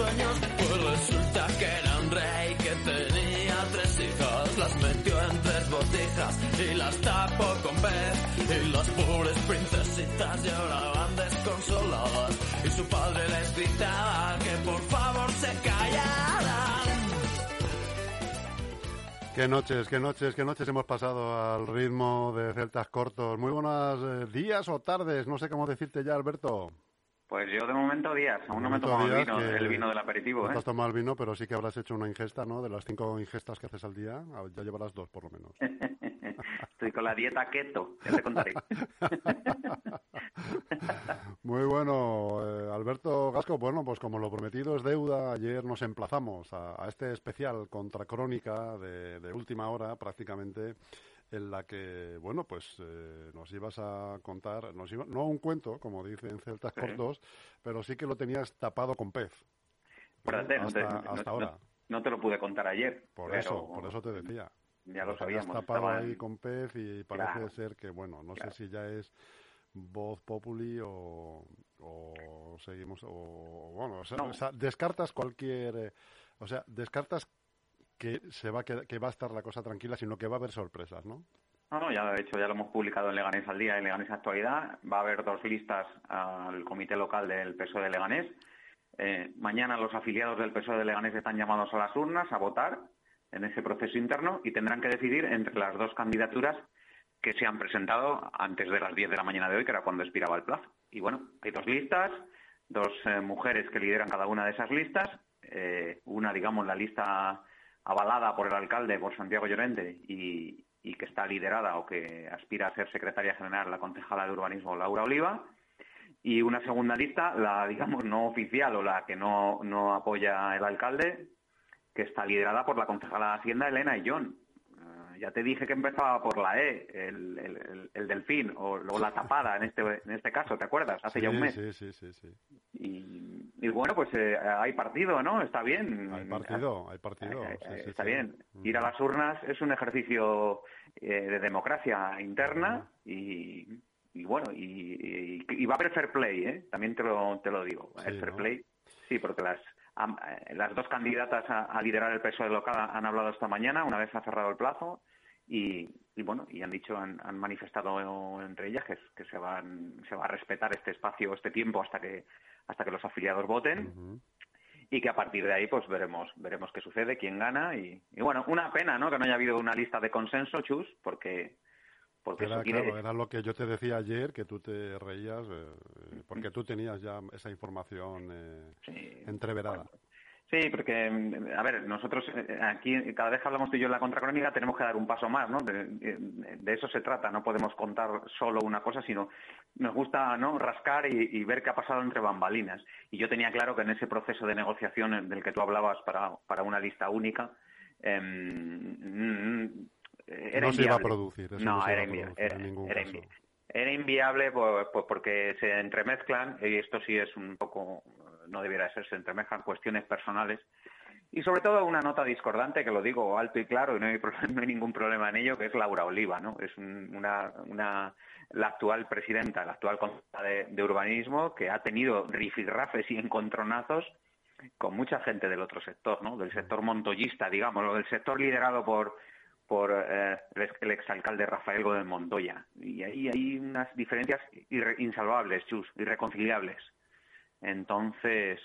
sueños. Pues resulta que era un rey que tenía tres hijas. Las metió en tres botijas y las tapó con pez. Y las pobres princesitas lloraban desconsoladas. Y su padre les gritaba que por favor se callaran. Qué noches, qué noches, qué noches hemos pasado al ritmo de celtas cortos. Muy buenos eh, días o tardes, no sé cómo decirte ya, Alberto. Pues yo de momento días, aún no me he tomado el vino, el vino del aperitivo, No ¿eh? te has tomado el vino, pero sí que habrás hecho una ingesta, ¿no? De las cinco ingestas que haces al día, ah, ya llevarás dos por lo menos. Estoy con la dieta keto, ya te contaré. Muy bueno, eh, Alberto Gasco. Bueno, pues como lo prometido es deuda, ayer nos emplazamos a, a este especial contra crónica de, de última hora, prácticamente, en la que, bueno, pues eh, nos ibas a contar, nos iba- no un cuento, como dicen celtas Sí. cortos, pero sí que lo tenías tapado con pez. No te- hasta, no- hasta no- ahora. No te lo pude contar ayer. Por pero eso, por eso te decía. Ya lo habías sabíamos. tapado ahí con pez y parece Claro. ser que, bueno, no Claro. sé si ya es voz populi o, o seguimos, o bueno, o sea, No. o sea, descartas cualquier, eh, o sea, descartas que se va a que va a estar la cosa tranquila, sino que va a haber sorpresas, ¿no? No, ya de hecho ya lo hemos publicado en Leganés al día, en Leganés Actualidad. Va a haber dos listas al comité local del PSOE de Leganés. Eh, mañana los afiliados del PSOE de Leganés están llamados a las urnas a votar en ese proceso interno y tendrán que decidir entre las dos candidaturas que se han presentado antes de las 10 de la mañana de hoy, que era cuando expiraba el plazo. Y bueno, hay dos listas, dos eh, mujeres que lideran cada una de esas listas. eh, una, digamos, la lista avalada por el alcalde, por Santiago Llorente, y, y que está liderada o que aspira a ser secretaria general la concejala de urbanismo Laura Oliva. Y una segunda lista, la, digamos, no oficial o la que no, no apoya el alcalde, que está liderada por la concejala de Hacienda Elena y John. Eh, ya te dije que empezaba por la E, el, el- el- el delfín, o, o la tapada en este, en este caso, ¿te acuerdas? Hace ya un mes. Sí, sí, sí, sí. Y, y bueno, pues eh, hay partido, ¿no? Está bien. Hay partido, hay partido. Eh, eh, sí, está sí. bien. Mm. Ir a las urnas es un ejercicio eh, de democracia interna y, y bueno, y, y- y va a haber fair play, ¿eh? También te lo, te lo digo. Sí, el fair ¿no? play, sí, porque las, eh, las dos candidatas a, a liderar el PSOE local han hablado esta mañana, una vez ha cerrado el plazo, y, y bueno, y han dicho, han, han manifestado entre ellas que, que se van, se va a respetar este espacio, este tiempo hasta que, hasta que los afiliados voten y que a partir de ahí pues veremos veremos qué sucede, quién gana y, y bueno, una pena, ¿no? Que no haya habido una lista de consenso, Chus, porque porque Era, quiere claro, era lo que yo te decía ayer, que tú te reías, eh, eh, porque tú tenías ya esa información eh, Sí, entreverada. Sí, porque, mm, a ver, nosotros eh, aquí, cada vez que hablamos tú y yo en la contracrónica, tenemos que dar un paso más, ¿no? De, eso se trata, no podemos contar solo una cosa, sino nos gusta, ¿no? Rascar y, y ver qué ha pasado entre bambalinas. Y yo tenía claro que en ese proceso de negociación del que tú hablabas para, para una lista única, era No se iba a inviable. producir, eso no, no era, iba a invia- producir era- en ningún era caso. invi- era inviable pues, pues porque se entremezclan, y esto sí es un poco, no debiera de ser, se entremezclan cuestiones personales. Y sobre todo una nota discordante, que lo digo alto y claro, y no hay, no hay ningún problema en ello, que es Laura Oliva, ¿no? Es un- una, una, la actual presidenta, la actual consejera de, urbanismo, que ha tenido rifirrafes y encontronazos con mucha gente del otro sector, ¿no? Del sector montoyista, digamos, o del sector liderado por por eh, el ex- el exalcalde Rafael Gómez Montoya. Y ahí hay unas diferencias insalvables, Chus, irreconciliables. Entonces,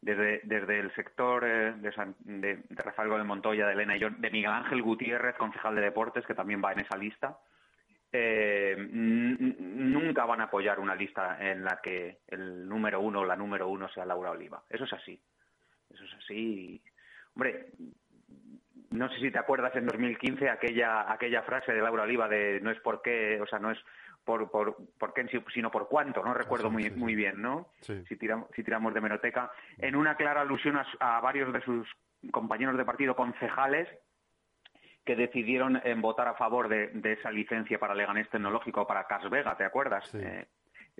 desde, desde el sector eh, de, San- de- de Rafael Gómez Montoya, de Elena y yo, de Miguel Ángel Gutiérrez, concejal de deportes, que también va en esa lista, eh, nunca van a apoyar una lista en la que el número uno o la número uno sea Laura Oliva. Eso es así. Eso es así. Hombre, no sé si te acuerdas en 2015 aquella aquella frase de Laura Oliva de no es por qué, o sea, no es por, por, por qué, sino por cuánto, no recuerdo muy, muy bien, ¿no? Si, tiramos, si tiramos de meroteca, en una clara alusión a, varios de sus compañeros de partido concejales que decidieron en votar a favor de, esa licencia para Leganés Tecnológico para Cas Vega, ¿te acuerdas? Eh,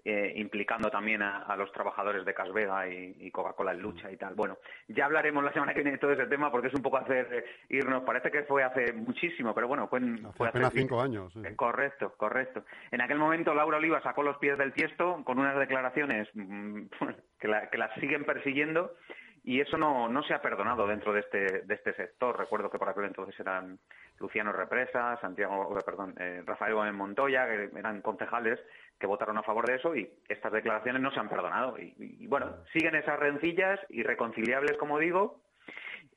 eh, implicando también a, los trabajadores de Casvega y, y Coca-Cola en lucha y tal. Bueno, ya hablaremos la semana que viene de todo ese tema porque es un poco hacer eh, irnos. Parece que fue hace muchísimo, pero bueno, fue, hace apenas cinco años. Eh, correcto, correcto. En aquel momento Laura Oliva sacó los pies del tiesto con unas declaraciones mm, que, la, que las siguen persiguiendo y eso no, no se ha perdonado dentro de este, de este sector. Recuerdo que por aquel entonces eran Luciano Represa, Santiago, perdón, Rafael Gómez Montoya, que eran concejales que votaron a favor de eso y estas declaraciones no se han perdonado. Y, bueno, siguen esas rencillas irreconciliables, como digo.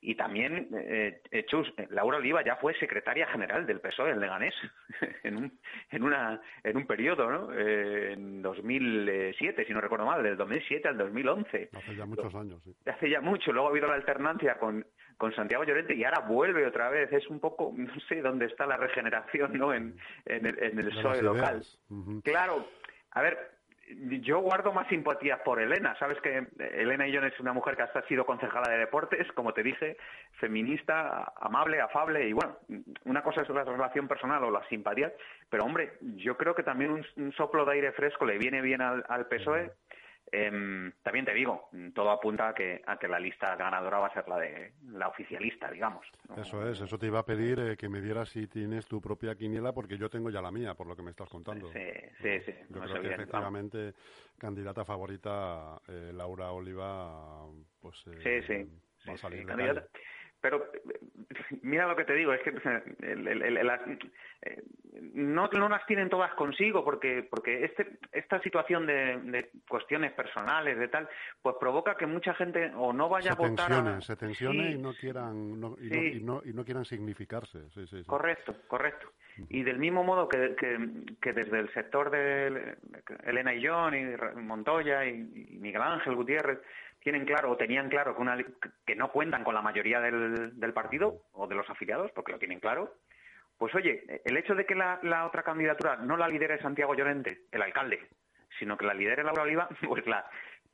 Y también, eh, eh Chus, eh, Laura Oliva ya fue secretaria general del PSOE en Leganés en un, en una, en un periodo, ¿no? Eh, en 2007, si no recuerdo mal, del 2007 al 2011. Hace ya muchos años, sí. Hace ya mucho. Luego ha habido la alternancia con, con Santiago Llorente y ahora vuelve otra vez. Es un poco, no sé dónde está la regeneración ¿no? en, en el, en el PSOE local. Claro, a ver, yo guardo más simpatías por Elena. Sabes que Elena Illón es una mujer que hasta ha sido concejala de deportes, como te dije, feminista, amable, afable y bueno, una cosa es la relación personal o la simpatía, pero hombre, yo creo que también un, soplo de aire fresco le viene bien al, al PSOE. Eh, también te digo, todo apunta a que, a que la lista ganadora va a ser la de la oficialista, digamos. Eso es, eso te iba a pedir eh, que me dieras si tienes tu propia quiniela, porque yo tengo ya la mía, por lo que me estás contando. Sí, sí, sí. Yo creo que efectivamente, candidata favorita, eh, Laura Oliva, pues eh, sí, sí. va a salir pero mira lo que te digo, es que eh, no, no las tienen todas consigo porque porque este esta situación de, cuestiones personales de tal pues provoca que mucha gente o no vaya a votar se tensione y no quieran no, y, no, y, no, quieran significarse correcto correcto. Y del mismo modo que, que, desde el sector de Elena y John y Montoya y Miguel Ángel Gutiérrez tienen claro o tenían claro que, una, que no cuentan con la mayoría del, del, partido o de los afiliados, porque lo tienen claro, pues oye, el hecho de que la, la otra candidatura no la lidere Santiago Llorente, el alcalde, sino que la lidere Laura Oliva, pues la,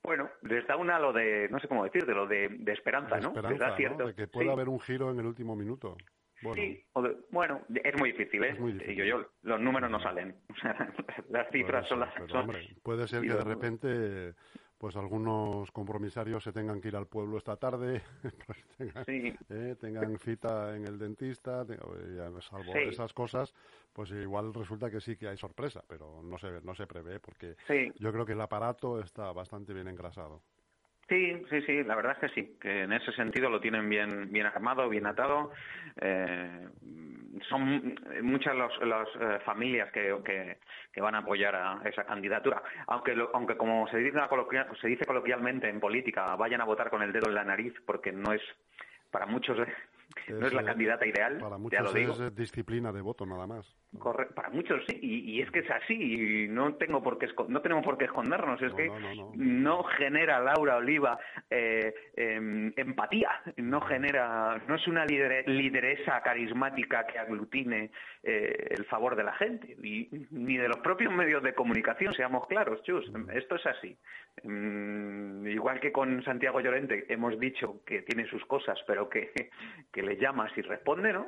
bueno, les da una lo de, no sé cómo decir, de lo de, de esperanza, ¿no? Esperanza, cierto, De que pueda haber un giro en el último minuto. Bueno. Sí, bueno, es muy difícil, ¿eh? Muy difícil. Yo, yo, los números no salen. las cifras son las... Son... Hombre, puede ser que de repente pues algunos compromisarios se tengan que ir al pueblo esta tarde, pues eh, tengan, cita en el dentista, salvo esas cosas, pues igual resulta que sí que hay sorpresa, pero no se, no se prevé porque yo creo que el aparato está bastante bien engrasado. Sí, sí, sí, la verdad es que sí, que en ese sentido lo tienen bien, bien armado, bien atado. Eh, son muchas las eh, familias que, que, van a apoyar a esa candidatura. Aunque, aunque como se dice, se dice coloquialmente en política, vayan a votar con el dedo en la nariz porque no es para muchos no es la candidata ideal. Para muchos es disciplina de voto nada más. para muchos sí, y, es que es así, y no tengo por qué no tenemos por qué escondernos, es que no, genera Laura Oliva eh, em, empatía, no genera, no es una lideresa carismática que aglutine eh, el favor de la gente, y, ni de los propios medios de comunicación, seamos claros, Chus, esto es así. Mm, igual que con Santiago Llorente hemos dicho que tiene sus cosas, pero que le llamas y responde, ¿no?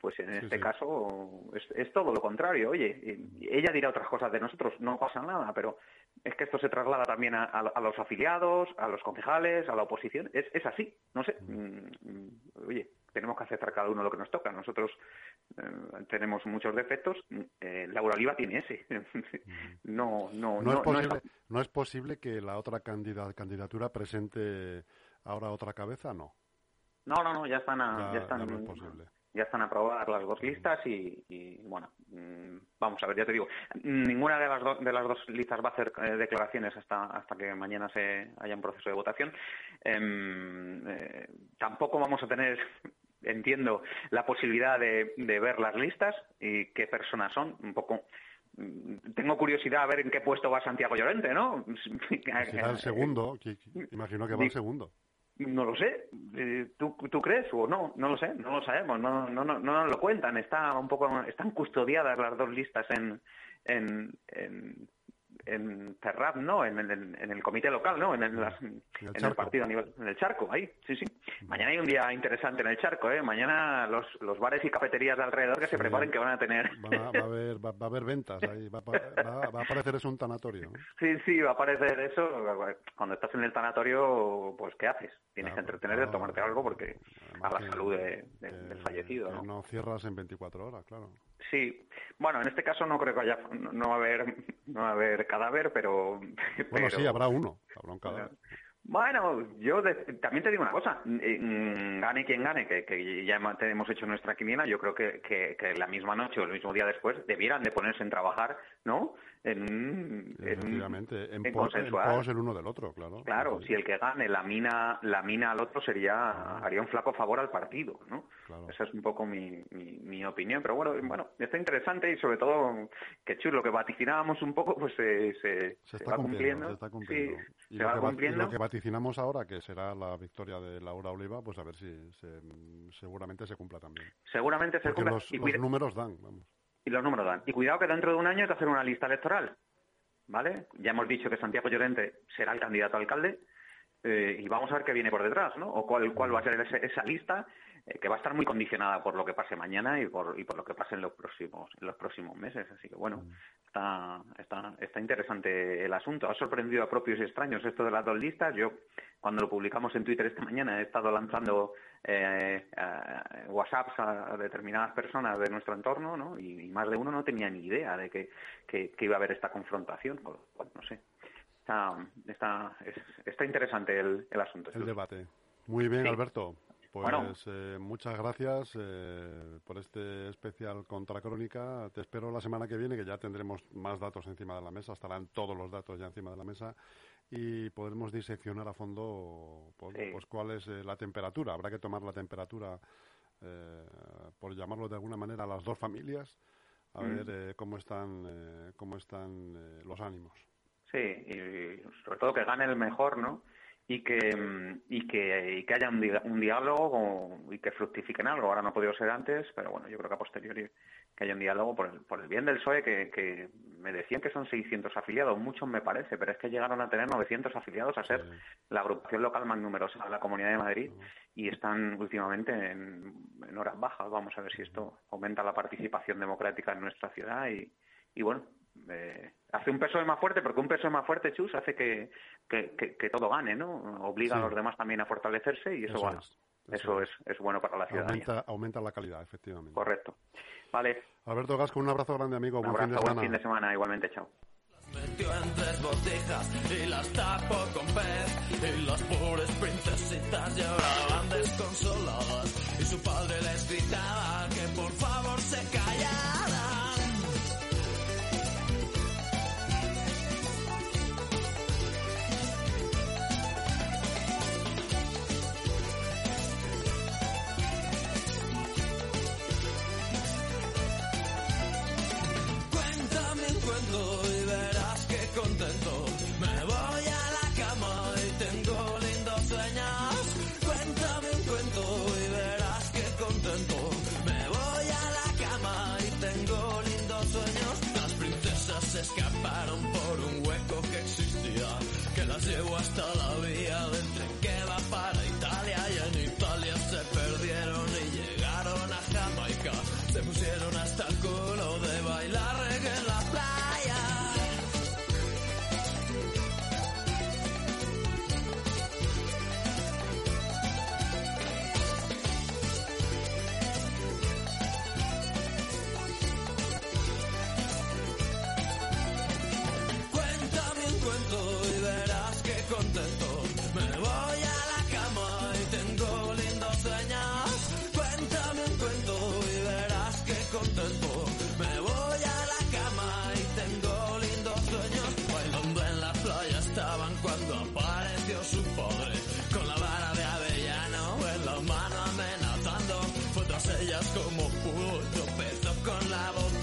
pues en este caso es, todo lo contrario. Oye, ella dirá otras cosas de nosotros, no pasa nada, pero es que esto se traslada también a, los afiliados, a los concejales, a la oposición. Es, es así, no sé. Mm, mm, oye, tenemos que aceptar cada uno lo que nos toca. Nosotros eh, tenemos muchos defectos. Eh, Laura Oliva tiene ese. no, no, no, es posible, no, es posible que la otra candidatura presente ahora otra cabeza, no. No, no, no, ya están, ya, están, ya, están aprobadas las dos listas y, bueno, mm, vamos a ver, ya te digo, ninguna de las, de las dos listas va a hacer eh, declaraciones hasta, hasta que mañana se haya un proceso de votación. Em, eh, tampoco vamos a tener entiendo la posibilidad de, de ver las listas y qué personas son, un poco mm, tengo curiosidad a ver en qué puesto va Santiago Llorente, ¿no? Será el segundo, imagino que va el segundo. No lo sé. Eh, ¿Tú, ¿Tú crees o no? No lo sé. No lo sabemos. No, no, no, no nos lo cuentan. Está un poco, están custodiadas las dos listas en, en, en, en Ferraz, ¿no? En, el- en el comité local, ¿no? En el, las- en el partido a nivel, en el charco, ahí, sí, sí. Mañana hay un día interesante en el charco, ¿eh? Mañana los, los bares y cafeterías de alrededor que se preparen que van a tener... Va, va a haber, va, va a haber ventas ahí, va, va- va a aparecer es un tanatorio. Sí, sí, va a aparecer eso. Cuando estás en el tanatorio, pues ¿qué haces? Tienes Claro, que entretenerte, claro. tomarte algo porque a la salud de- del fallecido, ¿no? no cierras en 24 horas, claro. Sí, bueno, en este caso no creo que haya, no no va a haber, no va a haber cadáver, pero, Bueno, pero- sí, habrá uno, habrá un cadáver. Bueno, yo de- también te digo una cosa, gane quien gane, que, que ya hemos- hemos hecho nuestra quiniela, yo creo que, que, que la misma noche o el mismo día después debieran de ponerse en trabajar, ¿no? En, en- Efectivamente, en, en pos, en consensuar. pos el uno del otro, claro. Claro, Sí, si el que gane la mina, la mina al otro sería haría un flaco favor al partido, ¿no? Claro. Esa es un poco mi, mi, mi opinión, pero bueno, bueno, está interesante y sobre todo que chus, lo que vaticinábamos un poco, pues se, se, Se se está va cumpliendo, cumpliendo, se está cumpliendo. sí, y, se lo va que va- y cumpliendo. lo que vaticinamos ahora, que será la victoria de Laura Oliva, pues a ver si se- seguramente se cumpla también. Seguramente se Porque cumpla los, y, los números dan, vamos. Y los números dan. Y cuidado que dentro de un año hay que hacer una lista electoral, ¿vale? Ya hemos dicho que Santiago Llorente será el candidato a alcalde eh, y vamos a ver qué viene por detrás, ¿no? O cuál, cuál va a ser ese- esa lista eh, que va a estar muy condicionada por lo que pase mañana y por, y por lo que pase en los próximos en los próximos meses. Así que bueno, está, está, está interesante el asunto. Ha sorprendido a propios y extraños esto de las dos listas. Yo, cuando lo publicamos en Twitter esta mañana, he estado lanzando eh, eh, WhatsApps a determinadas personas de nuestro entorno, ¿no? Y, y más de uno no tenía ni idea de que, que, que iba a haber esta confrontación. con lo cual, no sé. Está, está, es- está interesante el, el asunto. El debate. Muy bien, Sí. Alberto. Pues Bueno. eh, muchas gracias eh, por este especial Contracrónica. Te espero la semana que viene, que ya tendremos más datos encima de la mesa, estarán todos los datos ya encima de la mesa y podremos diseccionar a fondo pues, Sí. pues cuál es eh, la temperatura. Habrá que tomar la temperatura, eh, por llamarlo de alguna manera, a las dos familias, a Mm. ver eh, cómo están, eh, cómo están eh, los ánimos. Sí, y sobre todo que gane el mejor, ¿no? Y que, y que, y que haya un, di- un diálogo y que fructifique en algo. Ahora no ha podido ser antes, pero bueno, yo creo que a posteriori que haya un diálogo por el, por el bien del PSOE, que, que me decían que son 600 afiliados, muchos me parece, pero es que llegaron a tener 900 afiliados, a ser Sí. la agrupación local más numerosa de la Comunidad de Madrid y están últimamente en, en horas bajas. Vamos a ver si esto aumenta la participación democrática en nuestra ciudad y, y bueno, eh, hace un peso más fuerte, porque un peso más fuerte, Chus, hace que, que, que- que todo gane, ¿no? Obliga Sí. a los demás también a fortalecerse y eso, Eso bueno, es, eso, eso es, es bueno para la ciudadanía. Aumenta, aumenta la calidad, efectivamente. Correcto. Vale, Alberto Gasco, un abrazo grande, amigo. un Buen fin de abrazo, buen semana. fin de semana, igualmente, chao. metió en tres botijas y las tapó con pez y las pobres princesitas lloraban desconsoladas y su padre les gritaba que por favor se callaran. Escaparon por un hueco que existía. Que las llevó hasta la vía como pudo, tropezó con la voz